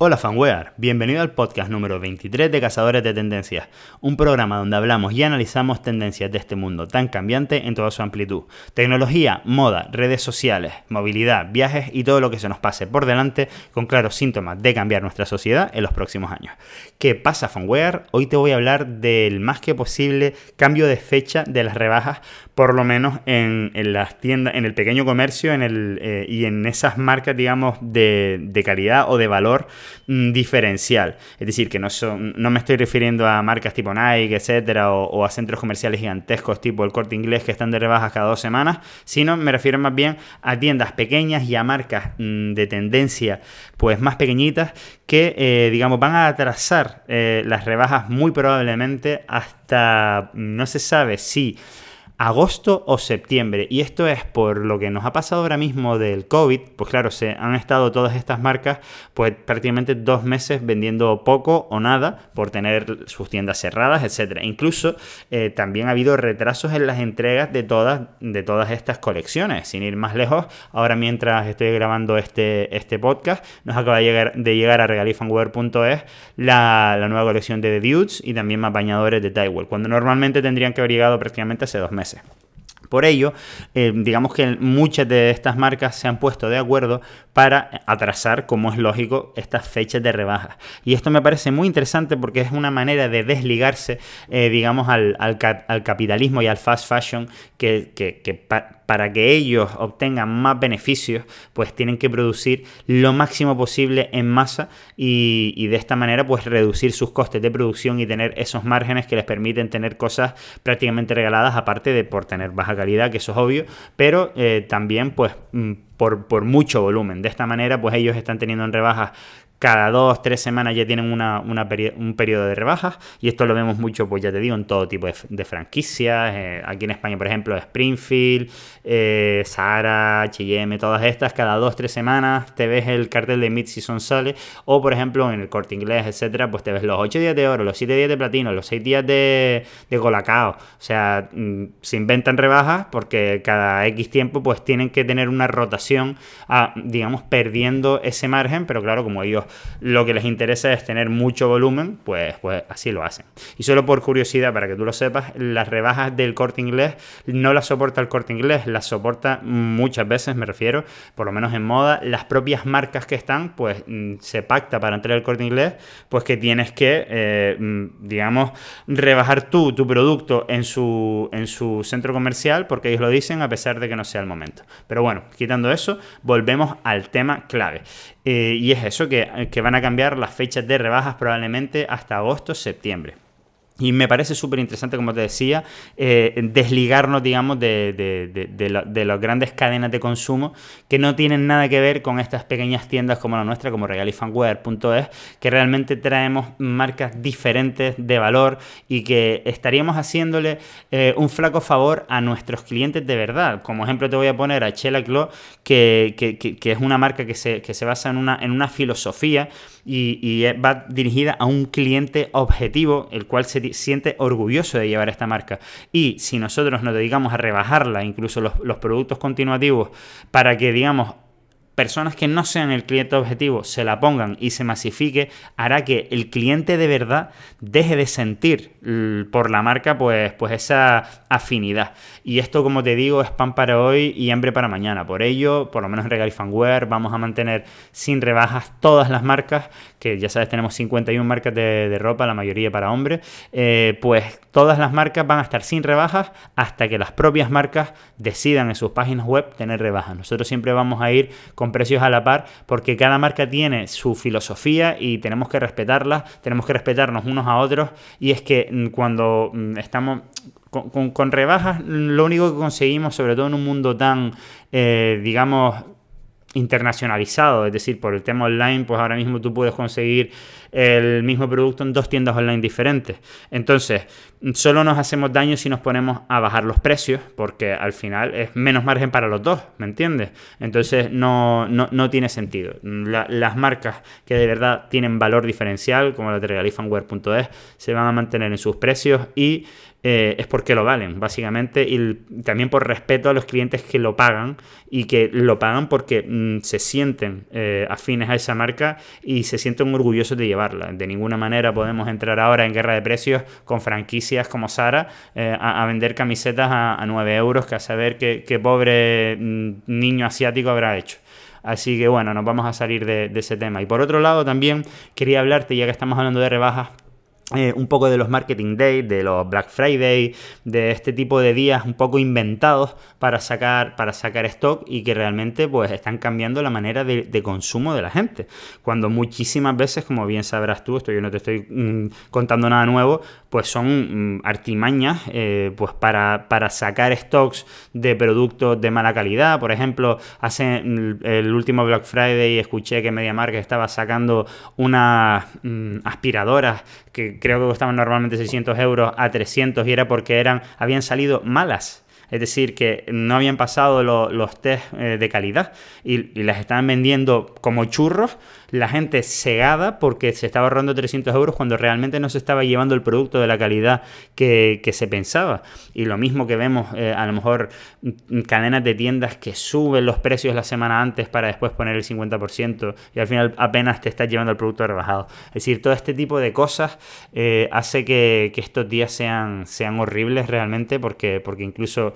Hola fanware, bienvenido al podcast número 23 de Cazadores de Tendencias, un programa donde hablamos y analizamos tendencias de este mundo tan cambiante en toda su amplitud. Tecnología, moda, redes sociales, movilidad, viajes y todo lo que se nos pase por delante con claros síntomas de cambiar nuestra sociedad en los próximos años. ¿Qué pasa fanware? Hoy te voy a hablar del más que posible cambio de fecha de las rebajas, por lo menos en, las tiendas, en el pequeño comercio en el, eh, y en esas marcas, digamos, de, de calidad o de valor Mm, diferencial. Es decir, que no, son, no me estoy refiriendo a marcas tipo Nike, etcétera, o, a centros comerciales gigantescos tipo el corte inglés que están de rebajas cada dos semanas, sino me refiero más bien a tiendas pequeñas y a marcas mm, de tendencia pues más pequeñitas que, eh, digamos, van a atrasar eh, las rebajas muy probablemente hasta, no se sabe si agosto o septiembre. Y esto es por lo que nos ha pasado ahora mismo del COVID. Pues claro, se han estado todas estas marcas pues prácticamente dos meses vendiendo poco o nada por tener sus tiendas cerradas, etcétera. Incluso eh, también ha habido retrasos en las entregas de todas, de todas estas colecciones. Sin ir más lejos, ahora mientras estoy grabando este, este podcast, nos acaba de llegar, de llegar a regalifanwear.es la, la nueva colección de The Dudes y también más bañadores de Tywell, cuando normalmente tendrían que haber llegado prácticamente hace dos meses. Por ello, eh, digamos que muchas de estas marcas se han puesto de acuerdo para atrasar, como es lógico, estas fechas de rebajas. Y esto me parece muy interesante porque es una manera de desligarse, eh, digamos, al, capitalismo y al fast fashion que para que ellos obtengan más beneficios, pues tienen que producir lo máximo posible en masa y, de esta manera pues reducir sus costes de producción y tener esos márgenes que les permiten tener cosas prácticamente regaladas, aparte de por tener baja calidad, que eso es obvio, pero eh, también pues mm, por, por, mucho volumen. De esta manera, pues ellos están teniendo en rebajas cada dos, tres semanas ya tienen una, un periodo de rebajas y esto lo vemos mucho, pues ya te digo, en todo tipo de, franquicias. Eh, aquí en España, por ejemplo, Springfield, eh, Sara, H&M, todas estas, cada dos, tres semanas te ves el cartel de Mid-Season sale o, por ejemplo, en el Corte Inglés, etcétera, pues te ves los 8 días de oro, los 7 días de platino, los 6 días de, de colacao. O sea, mm, se inventan rebajas porque cada X tiempo pues tienen que tener una rotación, a, digamos, perdiendo ese margen, pero claro, como ellos lo que les interesa es tener mucho volumen, pues, pues así lo hacen. Y solo por curiosidad, para que tú lo sepas, las rebajas del corte inglés no las soporta el corte inglés, las soporta muchas veces, me refiero, por lo menos en moda, las propias marcas que están, pues mm, se pacta para entrar al corte inglés, pues que tienes que, eh, mm, digamos, rebajar tú tu producto en su, en su centro comercial, porque ellos lo dicen a pesar de que no sea el momento. Pero bueno, quitando eso, volvemos al tema clave. Eh, y es eso, que, que van a cambiar las fechas de rebajas probablemente hasta agosto, septiembre. Y me parece súper interesante, como te decía, eh, desligarnos, digamos, de, de, las grandes cadenas de consumo que no tienen nada que ver con estas pequeñas tiendas como la nuestra, como regalifanwear.es, que realmente traemos marcas diferentes de valor y que estaríamos haciéndole eh, un flaco favor a nuestros clientes de verdad. Como ejemplo te voy a poner a Chela Clo, que, que, que, es una marca que se, se basa en una, en una filosofía y, y va dirigida a un cliente objetivo, el cual se siente orgulloso de llevar esta marca. Y si nosotros nos dedicamos a rebajarla, incluso los, productos continuativos, para que, digamos, personas que no sean el cliente objetivo se la pongan y se masifique, hará que el cliente de verdad deje de sentir por la marca pues, pues esa afinidad. Y esto, como te digo, es pan para hoy y hambre para mañana. Por ello, por lo menos en Regal Fanware vamos a mantener sin rebajas todas las marcas, que ya sabes, tenemos 51 marcas de, ropa, la mayoría para hombres, eh, pues todas las marcas van a estar sin rebajas hasta que las propias marcas decidan en sus páginas web tener rebajas. Nosotros siempre vamos a ir con precios a la par, porque cada marca tiene su filosofía y tenemos que respetarla, tenemos que respetarnos unos a otros, y es que mm, cuando mm, estamos con, rebajas, lo único que conseguimos, sobre todo en un mundo tan, eh, digamos, internacionalizado, es decir, por el tema online, pues ahora mismo tú puedes conseguir el mismo producto en dos tiendas online diferentes. Entonces, solo nos hacemos daño si nos ponemos a bajar los precios, porque al final es menos margen para los dos, ¿me entiendes? Entonces, no, no, tiene sentido. las marcas que de verdad tienen valor diferencial, como la de regalifanware.es, se van a mantener en sus precios y eh, es porque lo valen, básicamente, y también por respeto a los clientes que lo pagan y que lo pagan porque mm, se sienten eh, afines a esa marca y se sienten orgullosos de llevarla. De ninguna manera podemos entrar ahora en guerra de precios con franquicias como Sara eh, a, vender camisetas a, 9 euros, que a saber qué, pobre mm, niño asiático habrá hecho. Así que bueno, nos vamos a salir de ese tema. Y por otro lado, también quería hablarte, ya que estamos hablando de rebajas, eh, un poco de los marketing days, de los Black Friday, de este tipo de días un poco inventados para sacar, para sacar stock y que realmente pues están cambiando la manera de, consumo de la gente. Cuando muchísimas veces, como bien sabrás tú, esto yo no te estoy mm, contando nada nuevo, pues son mm, artimañas eh, pues para, para, sacar stocks de productos de mala calidad. Por ejemplo, hace mm, el último Black Friday escuché que MediaMarkt estaba sacando unas aspiradoras que creo que costaban normalmente 600 euros a 300 y era porque eran, habían salido malas. Es decir, que no habían pasado los test eh, de calidad y, las estaban vendiendo como churros la gente cegada porque se estaba ahorrando 300 euros cuando realmente no se estaba llevando el producto de la calidad que, se pensaba. Y lo mismo que vemos eh, a lo mejor cadenas de tiendas que suben los precios la semana antes para después poner el 50% y al final apenas te estás llevando el producto rebajado. Es decir, todo este tipo de cosas eh, hace que, estos días sean, sean horribles realmente porque, porque incluso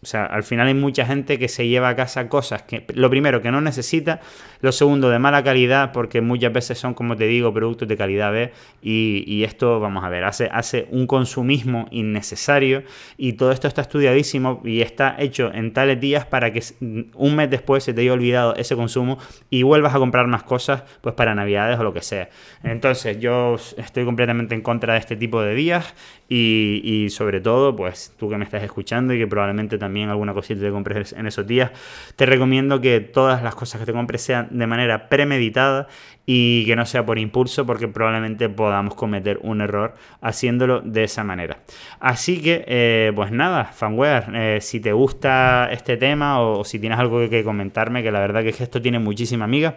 o sea, al final hay mucha gente que se lleva a casa cosas que, lo primero, que no necesita, lo segundo, de mala calidad, porque muchas veces son, como te digo, productos de calidad B, y, esto, vamos a ver, hace, hace un consumismo innecesario, y todo esto está estudiadísimo y está hecho en tales días para que un mes después se te haya olvidado ese consumo y vuelvas a comprar más cosas, pues para navidades o lo que sea. Entonces, yo estoy completamente en contra de este tipo de días, y, y sobre todo, pues tú que me estás escuchando y que probablemente también alguna cosita te compres en esos días, te recomiendo que todas las cosas que te compres sean de manera premeditada y que no sea por impulso porque probablemente podamos cometer un error haciéndolo de esa manera. Así que, eh, pues nada, fanware, eh, si te gusta este tema o, si tienes algo que, que comentarme, que la verdad que, es que esto tiene muchísima amiga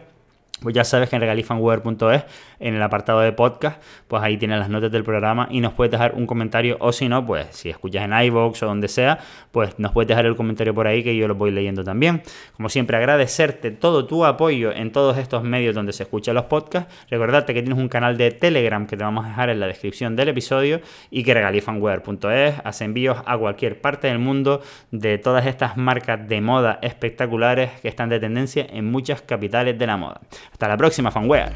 pues ya sabes que en regalifanware.es, en el apartado de podcast, pues ahí tienes las notas del programa y nos puedes dejar un comentario o si no, pues si escuchas en iVoox o donde sea, pues nos puedes dejar el comentario por ahí que yo lo voy leyendo también. Como siempre, agradecerte todo tu apoyo en todos estos medios donde se escuchan los podcasts. Recordarte que tienes un canal de Telegram que te vamos a dejar en la descripción del episodio y que regalifanware.es hace envíos a cualquier parte del mundo de todas estas marcas de moda espectaculares que están de tendencia en muchas capitales de la moda. Hasta la próxima, fanware.